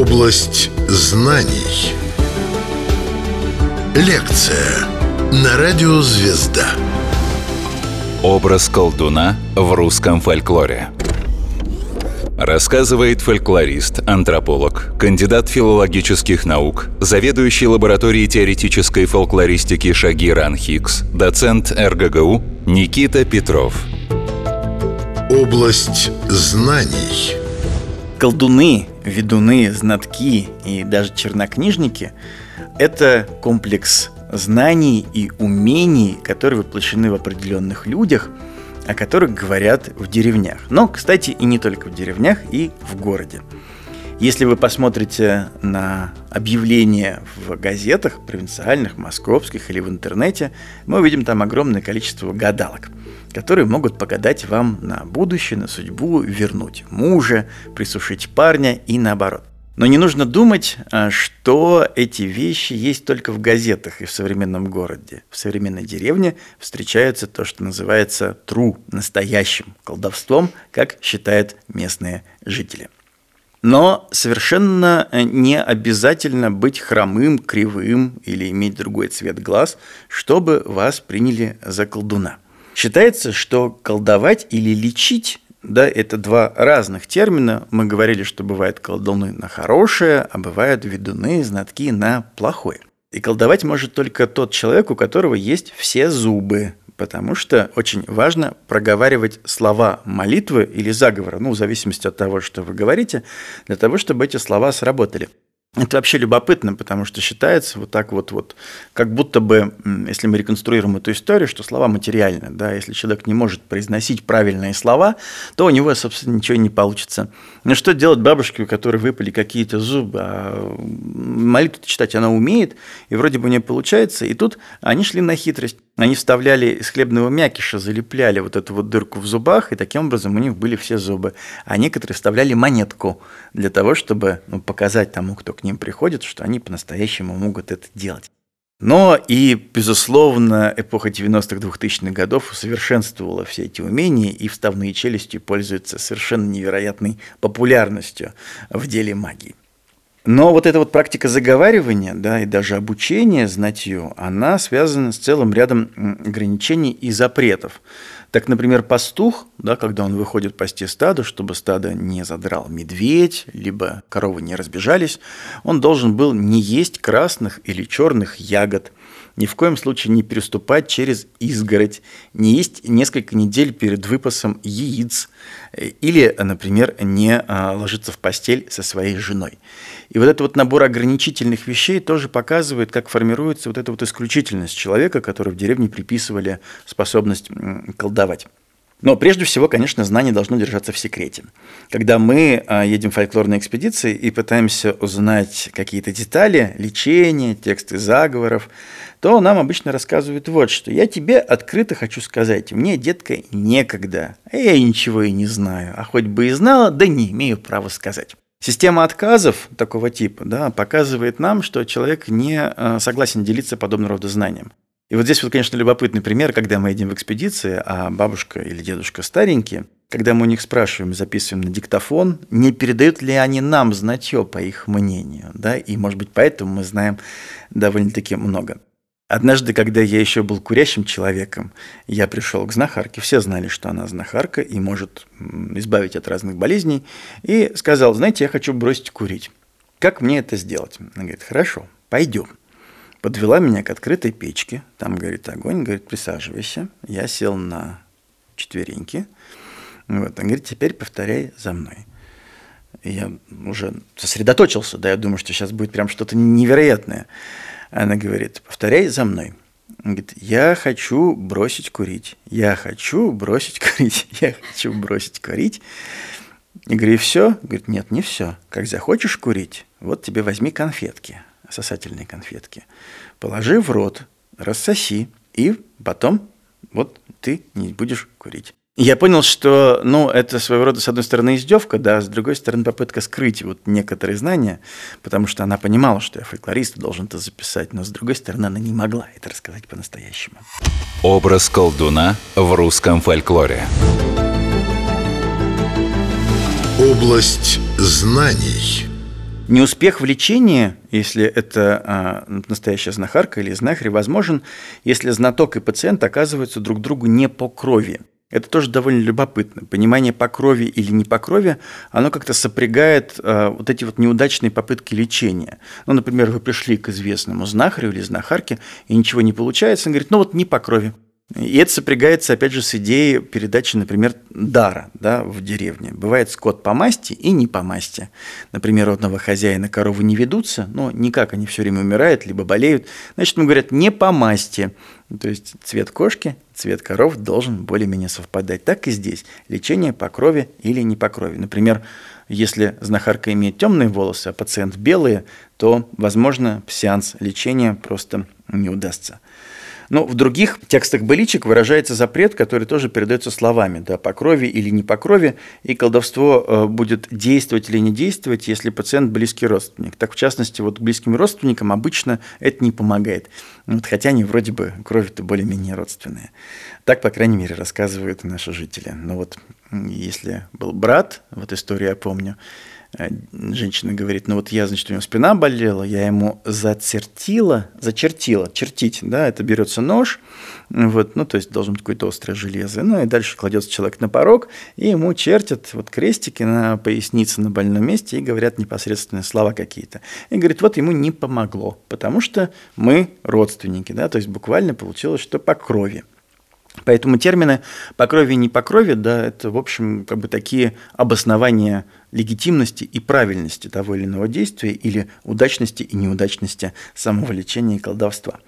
Область знаний. Лекция на радио «Звезда». Образ колдуна в русском фольклоре. Рассказывает фольклорист, антрополог, кандидат филологических наук, заведующий лабораторией теоретической фольклористики Шагиран Хикс, доцент РГГУ Никита Петров. Область знаний. Колдуны, ведуны, знатки и даже чернокнижники – это комплекс знаний и умений, которые воплощены в определенных людях, о которых говорят в деревнях. Но, кстати, и не только в деревнях, и в городе. Если вы посмотрите на объявления в газетах провинциальных, московских или в интернете, мы увидим там огромное количество гадалок, которые могут погадать вам на будущее, на судьбу, вернуть мужа, присушить парня и наоборот. Но не нужно думать, а, что эти вещи есть только в газетах и в современном городе. В современной деревне встречается то, что называется тру, настоящим колдовством, как считают местные жители. Но совершенно э, не обязательно быть хромым, кривым или иметь другой цвет глаз, чтобы вас приняли за колдуна. Считается, что колдовать или лечить да, это два разных термина. Мы говорили, что бывают колдуны на хорошее, а бывают ведуны, знатки на плохое. И колдовать может только тот человек, у которого есть все зубы, потому что очень важно проговаривать слова молитвы или заговора, ну, в зависимости от того, что вы говорите, для того, чтобы эти слова сработали. Это вообще любопытно, потому что считается вот так вот, вот, как будто бы, если мы реконструируем эту историю, что слова материальны, да, если человек не может произносить правильные слова, то у него, собственно, ничего не получится. Но что делать бабушке, у которой выпали какие-то зубы, а молитву читать она умеет, и вроде бы не получается, и тут они шли на хитрость. Они вставляли из хлебного мякиша, залепляли вот эту вот дырку в зубах, и таким образом у них были все зубы. А некоторые вставляли монетку для того, чтобы ну, показать тому, кто к ним приходит, что они по-настоящему могут это делать. Но и, безусловно, эпоха 90-х, 2000-х годов усовершенствовала все эти умения, и вставные челюсти пользуются совершенно невероятной популярностью в деле магии. Но вот эта вот практика заговаривания, да, и даже обучения знатью, она связана с целым рядом ограничений и запретов. Так, например, пастух, да, когда он выходит пасти стадо, чтобы стадо не задрал медведь, либо коровы не разбежались, он должен был не есть красных или черных ягод, ни в коем случае не переступать через изгородь, не есть несколько недель перед выпасом яиц э, или, например, не а, ложиться в постель со своей женой. И вот этот вот набор ограничительных вещей тоже показывает, как формируется вот эта вот исключительность человека, который в деревне приписывали способность колдовать. Но прежде всего, конечно, знание должно держаться в секрете. Когда мы а, едем в фольклорные экспедиции и пытаемся узнать какие-то детали, лечения, тексты заговоров, то нам обычно рассказывают вот что. Я тебе открыто хочу сказать, мне, детка, некогда, я ничего и не знаю, а хоть бы и знала, да не имею права сказать. Система отказов такого типа да, показывает нам, что человек не а, согласен делиться подобного рода знанием. И вот здесь вот, конечно, любопытный пример, когда мы едем в экспедиции, а бабушка или дедушка старенькие, когда мы у них спрашиваем, записываем на диктофон, не передают ли они нам знатье по их мнению, да, и, может быть, поэтому мы знаем довольно-таки много. Однажды, когда я еще был курящим человеком, я пришел к знахарке. Все знали, что она знахарка и может избавить от разных болезней. И сказал, знаете, я хочу бросить курить. Как мне это сделать? Она говорит, хорошо, пойдем подвела меня к открытой печке. Там, говорит, огонь. Говорит, присаживайся. Я сел на четвереньки. Вот. Он говорит, теперь повторяй за мной. И я уже сосредоточился, да, я думаю, что сейчас будет прям что-то невероятное. Она говорит, повторяй за мной. Он говорит, я хочу бросить курить. Я хочу бросить курить. Я хочу бросить курить. И говорю, и все? Говорит, нет, не все. Как захочешь курить, вот тебе возьми конфетки сосательные конфетки. Положи в рот, рассоси, и потом вот ты не будешь курить. Я понял, что, ну, это своего рода, с одной стороны, издевка, да, с другой стороны, попытка скрыть вот некоторые знания, потому что она понимала, что я фольклорист, должен это записать, но с другой стороны, она не могла это рассказать по-настоящему. Образ колдуна в русском фольклоре. Область знаний. Неуспех в лечении, если это а, настоящая знахарка или знахарь, возможен, если знаток и пациент оказываются друг другу не по крови. Это тоже довольно любопытно. Понимание по крови или не по крови, оно как-то сопрягает э, вот эти вот неудачные попытки лечения. Ну, например, вы пришли к известному знахарю или знахарке, и ничего не получается, он говорит, ну вот не по крови. И это сопрягается, опять же, с идеей передачи, например, дара да, в деревне. Бывает скот по масти и не по масти. Например, родного хозяина коровы не ведутся, но никак они все время умирают, либо болеют. Значит, ему говорят, не по масти. То есть цвет кошки, цвет коров должен более-менее совпадать. Так и здесь. Лечение по крови или не по крови. Например, если знахарка имеет темные волосы, а пациент белые, то, возможно, сеанс лечения просто не удастся. Но в других текстах быличек выражается запрет, который тоже передается словами, да, по крови или не по крови, и колдовство э, будет действовать или не действовать, если пациент близкий родственник. Так, в частности, вот близким родственникам обычно это не помогает, вот, хотя они вроде бы кровь-то более-менее родственные. Так, по крайней мере, рассказывают наши жители. Но вот если был брат, вот историю я помню, женщина говорит, ну вот я, значит, у него спина болела, я ему зацертила, зачертила, чертить, да, это берется нож, вот, ну, то есть должен быть какое-то острое железо, ну, и дальше кладется человек на порог, и ему чертят вот крестики на пояснице на больном месте и говорят непосредственные слова какие-то. И говорит, вот ему не помогло, потому что мы родственники, да, то есть буквально получилось, что по крови. Поэтому термины по крови и не по крови, да, это, в общем, как бы такие обоснования легитимности и правильности того или иного действия или удачности и неудачности самого лечения и колдовства.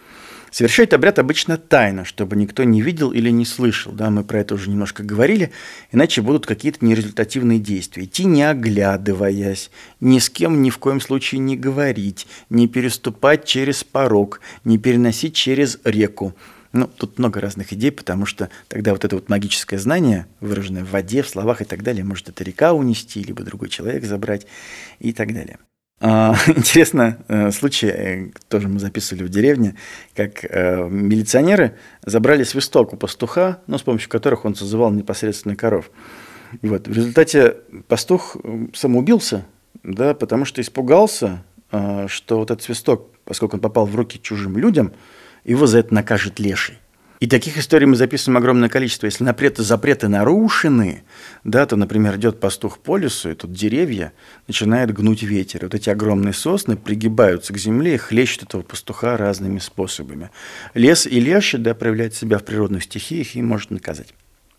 Совершает обряд обычно тайно, чтобы никто не видел или не слышал. Да, мы про это уже немножко говорили, иначе будут какие-то нерезультативные действия. Идти не оглядываясь, ни с кем ни в коем случае не говорить, не переступать через порог, не переносить через реку. Ну, тут много разных идей, потому что тогда вот это вот магическое знание, выраженное в воде, в словах и так далее, может это река унести, либо другой человек забрать и так далее. А, интересно, э, случай, э, тоже мы записывали в деревне, как э, милиционеры забрали свисток у пастуха, ну, с помощью которых он созывал непосредственно коров. Вот, в результате пастух самоубился, да, потому что испугался, что вот этот свисток, поскольку он попал в руки чужим людям, его за это накажет леший. И таких историй мы записываем огромное количество. Если напреты, запреты нарушены, да, то, например, идет пастух по лесу, и тут деревья начинает гнуть ветер. Вот эти огромные сосны пригибаются к земле и хлещут этого пастуха разными способами. Лес и лещи, да, проявляет себя в природных стихиях и может наказать.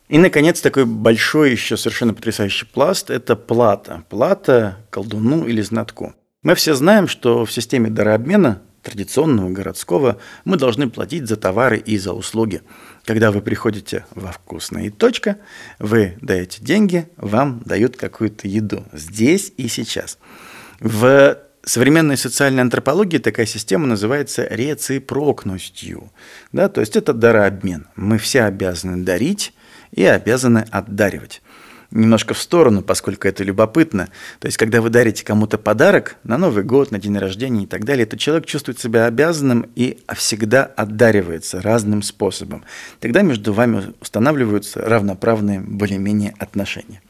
И, наконец, такой большой еще совершенно потрясающий пласт – это плата. Плата колдуну или знатку. Мы все знаем, что в системе дарообмена традиционного, городского, мы должны платить за товары и за услуги. Когда вы приходите во вкусное и точка, вы даете деньги, вам дают какую-то еду здесь и сейчас. В современной социальной антропологии такая система называется рeciprocностью. Да, то есть это дарообмен. Мы все обязаны дарить и обязаны отдаривать немножко в сторону, поскольку это любопытно. То есть, когда вы дарите кому-то подарок на Новый год, на день рождения и так далее, то человек чувствует себя обязанным и всегда отдаривается разным способом. Тогда между вами устанавливаются равноправные более-менее отношения.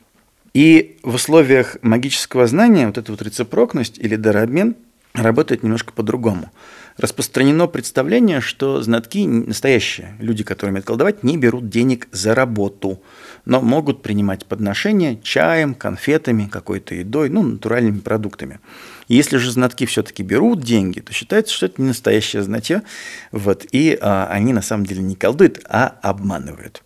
И в условиях магического знания вот эта вот рецепрокность или дарообмен работает немножко по-другому. Распространено представление, что знатки, настоящие люди, которые умеют колдовать, не берут денег за работу – но могут принимать подношения чаем, конфетами, какой-то едой, ну, натуральными продуктами. Если же знатки все-таки берут деньги, то считается, что это не настоящее знатье, вот, и а, они на самом деле не колдуют, а обманывают.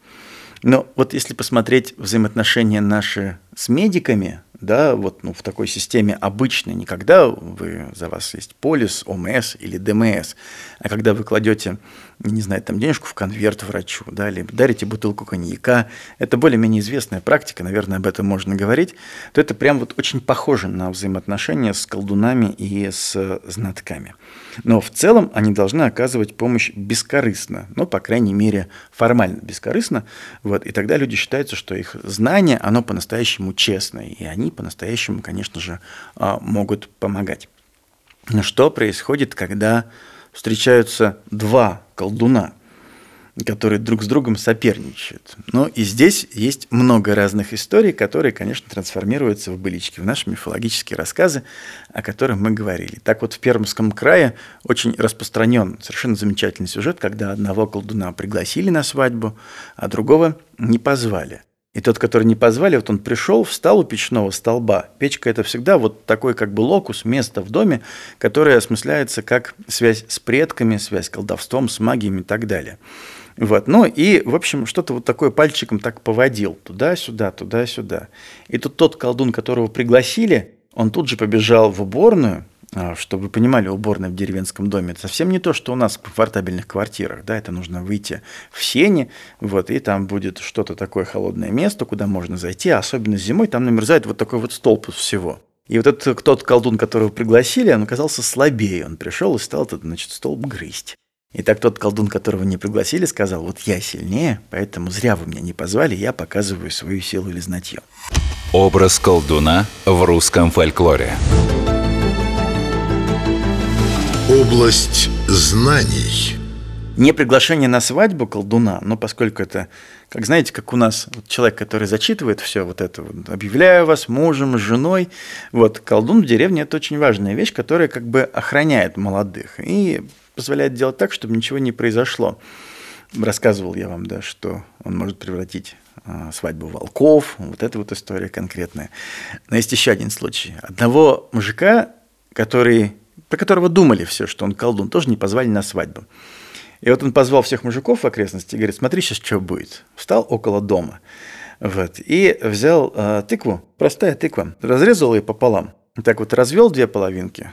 Но вот если посмотреть взаимоотношения наши с медиками, да, вот ну, в такой системе обычной, не когда вы, за вас есть полис, ОМС или ДМС, а когда вы кладете, не знаю, там денежку в конверт врачу, да, или дарите бутылку коньяка, это более-менее известная практика, наверное, об этом можно говорить, то это прям вот очень похоже на взаимоотношения с колдунами и с знатками. Но в целом они должны оказывать помощь бескорыстно, ну, по крайней мере, формально бескорыстно, вот, и тогда люди считаются, что их знание, оно по-настоящему честное, и они по-настоящему, конечно же, а, могут помогать. Но что происходит, когда встречаются два колдуна? которые друг с другом соперничают. Ну и здесь есть много разных историй, которые, конечно, трансформируются в былички, в наши мифологические рассказы, о которых мы говорили. Так вот, в Пермском крае очень распространен совершенно замечательный сюжет, когда одного колдуна пригласили на свадьбу, а другого не позвали. И тот, который не позвали, вот он пришел, встал у печного столба. Печка – это всегда вот такой как бы локус, место в доме, которое осмысляется как связь с предками, связь с колдовством, с магией и так далее. Вот. Ну и, в общем, что-то вот такое пальчиком так поводил. Туда-сюда, туда-сюда. И тут тот колдун, которого пригласили, он тут же побежал в уборную, чтобы вы понимали, уборная в деревенском доме это совсем не то, что у нас в комфортабельных квартирах. Да, это нужно выйти в сене, вот, и там будет что-то такое холодное место, куда можно зайти, а особенно зимой там намерзает вот такой вот столб всего. И вот этот тот колдун, которого пригласили, он оказался слабее. Он пришел и стал этот, значит, столб грызть. И так тот колдун, которого не пригласили, сказал, вот я сильнее, поэтому зря вы меня не позвали, я показываю свою силу или знатье. Образ колдуна в русском фольклоре. Область знаний. Не приглашение на свадьбу колдуна, но поскольку это, как знаете, как у нас вот человек, который зачитывает все вот это, вот, объявляю вас мужем, женой, вот колдун в деревне это очень важная вещь, которая как бы охраняет молодых и позволяет делать так, чтобы ничего не произошло. Рассказывал я вам, да, что он может превратить а, свадьбу волков, вот эта вот история конкретная. Но есть еще один случай. Одного мужика, который про которого думали все, что он колдун, тоже не позвали на свадьбу. И вот он позвал всех мужиков в окрестности и говорит, смотри, сейчас что будет. Встал около дома вот, и взял э, тыкву, простая тыква, разрезал ее пополам. Так вот развел две половинки,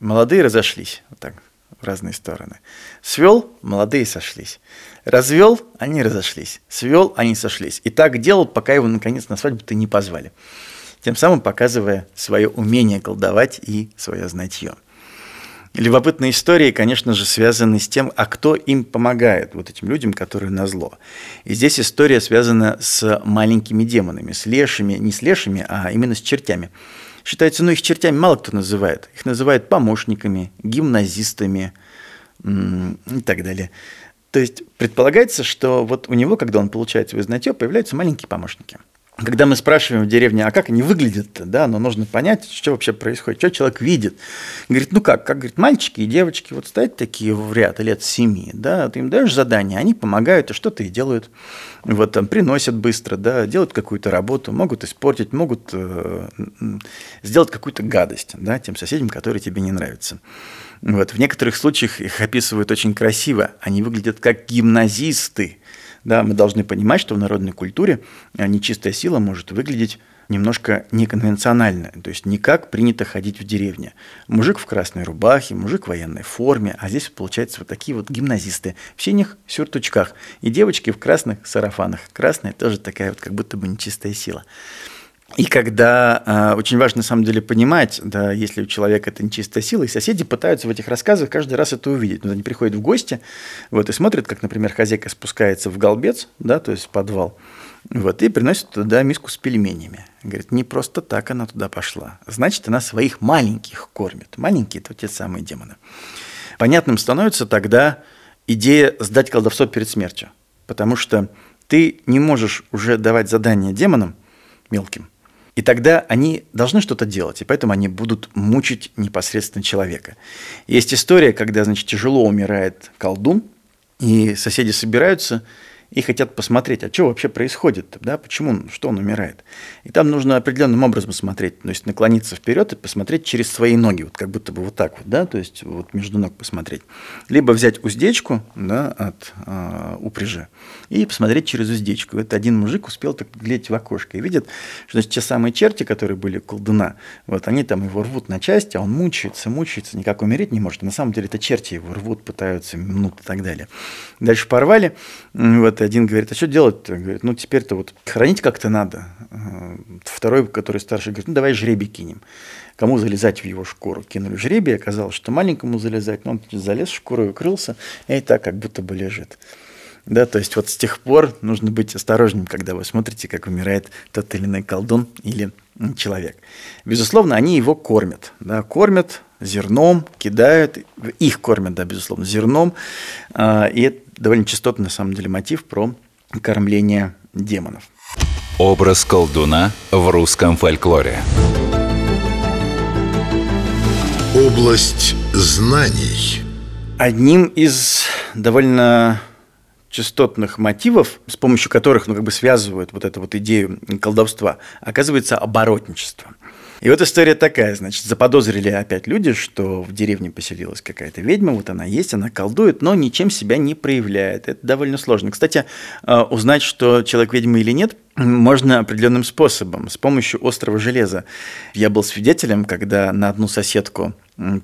молодые разошлись, вот так, в разные стороны. Свел, молодые сошлись. Развел, они разошлись. Свел, они сошлись. И так делал, пока его наконец на свадьбу-то не позвали. Тем самым показывая свое умение колдовать и свое знатье. Любопытные истории, конечно же, связаны с тем, а кто им помогает, вот этим людям, которые на зло. И здесь история связана с маленькими демонами, с лешими, не с лешими, а именно с чертями. Считается, ну их чертями мало кто называет. Их называют помощниками, гимназистами и так далее. То есть предполагается, что вот у него, когда он получает свое знатье, появляются маленькие помощники – когда мы спрашиваем в деревне, а как они выглядят, да, но нужно понять, что вообще происходит, что человек видит. Говорит, ну как, как, говорит, мальчики и девочки вот стоят такие в ряд лет семи, да, ты им даешь задание, они помогают и что-то и делают, вот там приносят быстро, да, делают какую-то работу, могут испортить, могут э, сделать какую-то гадость, да, тем соседям, которые тебе не нравятся. Вот. В некоторых случаях их описывают очень красиво, они выглядят как гимназисты, да, мы должны понимать, что в народной культуре а, нечистая сила может выглядеть немножко неконвенционально, то есть не как принято ходить в деревне. Мужик в красной рубахе, мужик в военной форме, а здесь получается вот такие вот гимназисты в синих сюртучках и девочки в красных сарафанах. Красная тоже такая вот как будто бы нечистая сила. И когда э, очень важно на самом деле понимать, да, если у человека это нечистая сила, и соседи пытаются в этих рассказах каждый раз это увидеть. Но они приходят в гости, вот, и смотрят, как, например, хозяйка спускается в голбец, да, то есть в подвал, вот, и приносит туда миску с пельменями. Говорит, не просто так она туда пошла. Значит, она своих маленьких кормит. Маленькие – это те самые демоны. Понятным становится тогда идея сдать колдовство перед смертью. Потому что ты не можешь уже давать задания демонам мелким – и тогда они должны что-то делать, и поэтому они будут мучить непосредственно человека. Есть история, когда, значит, тяжело умирает колдун, и соседи собираются и хотят посмотреть, а что вообще происходит, да, почему, что он умирает. И там нужно определенным образом смотреть, то есть наклониться вперед и посмотреть через свои ноги, вот как будто бы вот так вот, да, то есть вот между ног посмотреть. Либо взять уздечку, да, от э, упряжи и посмотреть через уздечку. Это один мужик успел так глядеть в окошко и видит, что значит, те самые черти, которые были колдуна, вот они там его рвут на части, а он мучается, мучается, никак умереть не может. На самом деле это черти его рвут, пытаются, минут и так далее. Дальше порвали, вот вот один говорит, а что делать-то? Говорит, ну теперь-то вот хранить как-то надо. Второй, который старше, говорит, ну давай жребий кинем. Кому залезать в его шкуру? Кинули жребий, оказалось, что маленькому залезать, но он залез в шкуру и укрылся, и так как будто бы лежит. Да, то есть вот с тех пор нужно быть осторожным, когда вы смотрите, как умирает тот или иной колдун или человек. Безусловно, они его кормят. Да, кормят зерном, кидают, их кормят, да, безусловно, зерном. А, и довольно частотный, на самом деле, мотив про кормление демонов. Образ колдуна в русском фольклоре. Область знаний. Одним из довольно частотных мотивов, с помощью которых ну, как бы связывают вот эту вот идею колдовства, оказывается оборотничество. И вот история такая, значит, заподозрили опять люди, что в деревне поселилась какая-то ведьма, вот она есть, она колдует, но ничем себя не проявляет. Это довольно сложно. Кстати, э, узнать, что человек ведьма или нет, можно определенным способом, с помощью острого железа. Я был свидетелем, когда на одну соседку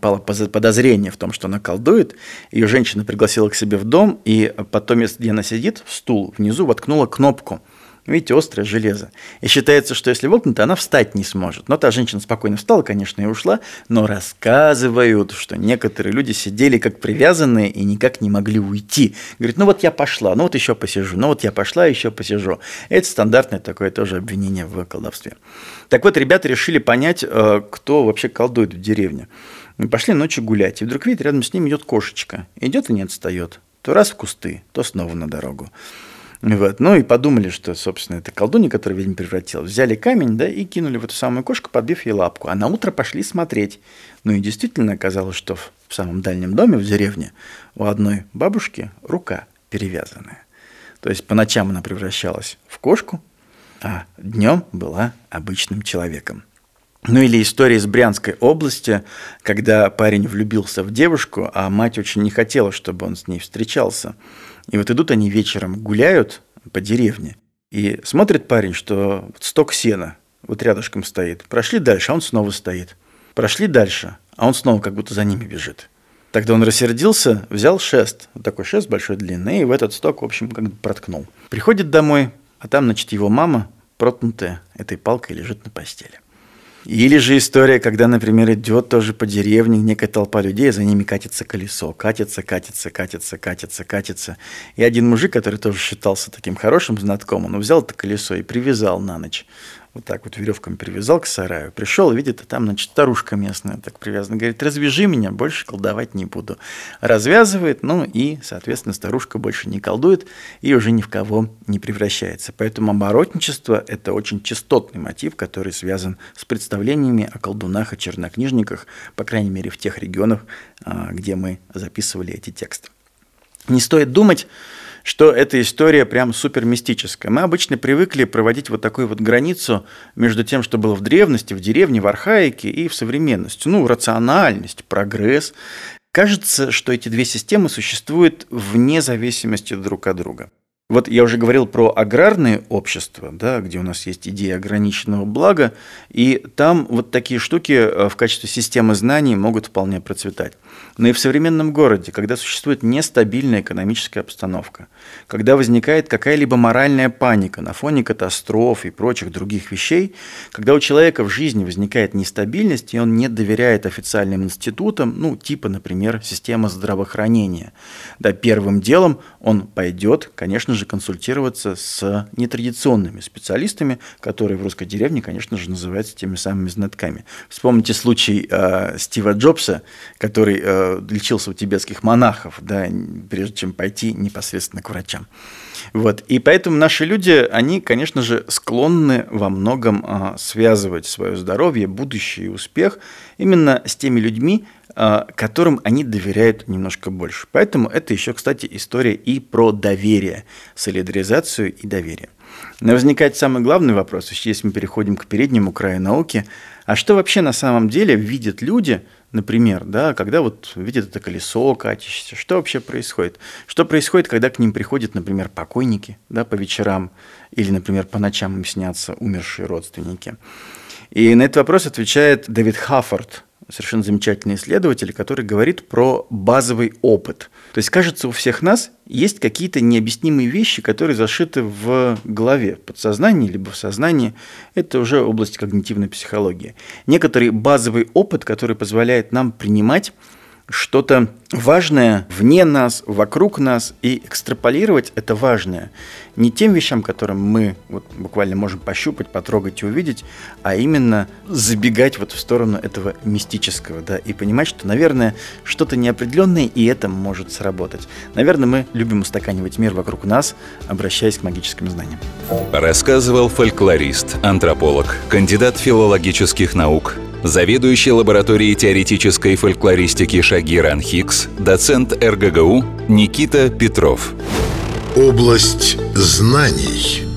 пало подозрение в том, что она колдует. Ее женщина пригласила к себе в дом, и потом, где она сидит, в стул внизу воткнула кнопку – Видите, острое железо. И считается, что если вокнуть, она встать не сможет. Но та женщина спокойно встала, конечно, и ушла, но рассказывают, что некоторые люди сидели как привязанные и никак не могли уйти. Говорит, ну вот я пошла, ну вот еще посижу, ну вот я пошла, еще посижу. Это стандартное такое тоже обвинение в колдовстве. Так вот, ребята решили понять, э, кто вообще колдует в деревне. Пошли ночью гулять, и вдруг видят, рядом с ним идет кошечка. Идет и не отстает. То раз в кусты, то снова на дорогу. Вот. Ну и подумали, что, собственно, это колдунья, которая ведьма превратилась. Взяли камень, да, и кинули в эту самую кошку, подбив ей лапку. А на утро пошли смотреть. Ну и действительно оказалось, что в самом дальнем доме, в деревне, у одной бабушки рука перевязанная. То есть по ночам она превращалась в кошку, а днем была обычным человеком. Ну или история из Брянской области, когда парень влюбился в девушку, а мать очень не хотела, чтобы он с ней встречался. И вот идут они вечером, гуляют по деревне, и смотрит парень, что сток сена вот рядышком стоит. Прошли дальше, а он снова стоит. Прошли дальше, а он снова как будто за ними бежит. Тогда он рассердился, взял шест, вот такой шест большой длинный, и в этот сток, в общем, как бы проткнул. Приходит домой, а там, значит, его мама, проткнутая этой палкой, лежит на постели. Или же история, когда, например, идет тоже по деревне некая толпа людей, за ними катится колесо. Катится, катится, катится, катится, катится. И один мужик, который тоже считался таким хорошим знатком, он взял это колесо и привязал на ночь вот так вот веревками привязал к сараю, пришел, видит, а там, значит, старушка местная так привязана, говорит, развяжи меня, больше колдовать не буду. Развязывает, ну и, соответственно, старушка больше не колдует и уже ни в кого не превращается. Поэтому оборотничество – это очень частотный мотив, который связан с представлениями о колдунах и чернокнижниках, по крайней мере, в тех регионах, а, где мы записывали эти тексты. Не стоит думать, что эта история прям супер мистическая. Мы обычно привыкли проводить вот такую вот границу между тем, что было в древности, в деревне, в архаике и в современности. Ну, рациональность, прогресс. Кажется, что эти две системы существуют вне зависимости друг от друга. Вот я уже говорил про аграрные общества, да, где у нас есть идея ограниченного блага, и там вот такие штуки э, в качестве системы знаний могут вполне процветать. Но и в современном городе, когда существует нестабильная экономическая обстановка, когда возникает какая-либо моральная паника на фоне катастроф и прочих других вещей, когда у человека в жизни возникает нестабильность, и он не доверяет официальным институтам, ну, типа, например, система здравоохранения, да, первым делом он пойдет, конечно же, же консультироваться с нетрадиционными специалистами, которые в русской деревне, конечно же, называются теми самыми знатками. Вспомните случай э, Стива Джобса, который э, лечился у тибетских монахов, да, прежде чем пойти непосредственно к врачам. Вот. И поэтому наши люди, они, конечно же, склонны во многом э, связывать свое здоровье, будущее и успех именно с теми людьми, которым они доверяют немножко больше. Поэтому это еще, кстати, история и про доверие, солидаризацию и доверие. Но возникает самый главный вопрос, если мы переходим к переднему краю науки, а что вообще на самом деле видят люди, например, да, когда вот видят это колесо катящееся, что вообще происходит? Что происходит, когда к ним приходят, например, покойники да, по вечерам, или, например, по ночам им снятся умершие родственники? И на этот вопрос отвечает Дэвид Хаффорд, совершенно замечательный исследователь, который говорит про базовый опыт. То есть, кажется, у всех нас есть какие-то необъяснимые вещи, которые зашиты в голове, в подсознании, либо в сознании. Это уже область когнитивной психологии. Некоторый базовый опыт, который позволяет нам принимать что-то важное вне нас, вокруг нас, и экстраполировать это важное не тем вещам, которым мы вот буквально можем пощупать, потрогать и увидеть, а именно забегать вот в сторону этого мистического, да, и понимать, что, наверное, что-то неопределенное, и это может сработать. Наверное, мы любим устаканивать мир вокруг нас, обращаясь к магическим знаниям. Рассказывал фольклорист, антрополог, кандидат филологических наук, заведующий лабораторией теоретической фольклористики Шагиран Хикс, доцент РГГУ Никита Петров. Область знаний.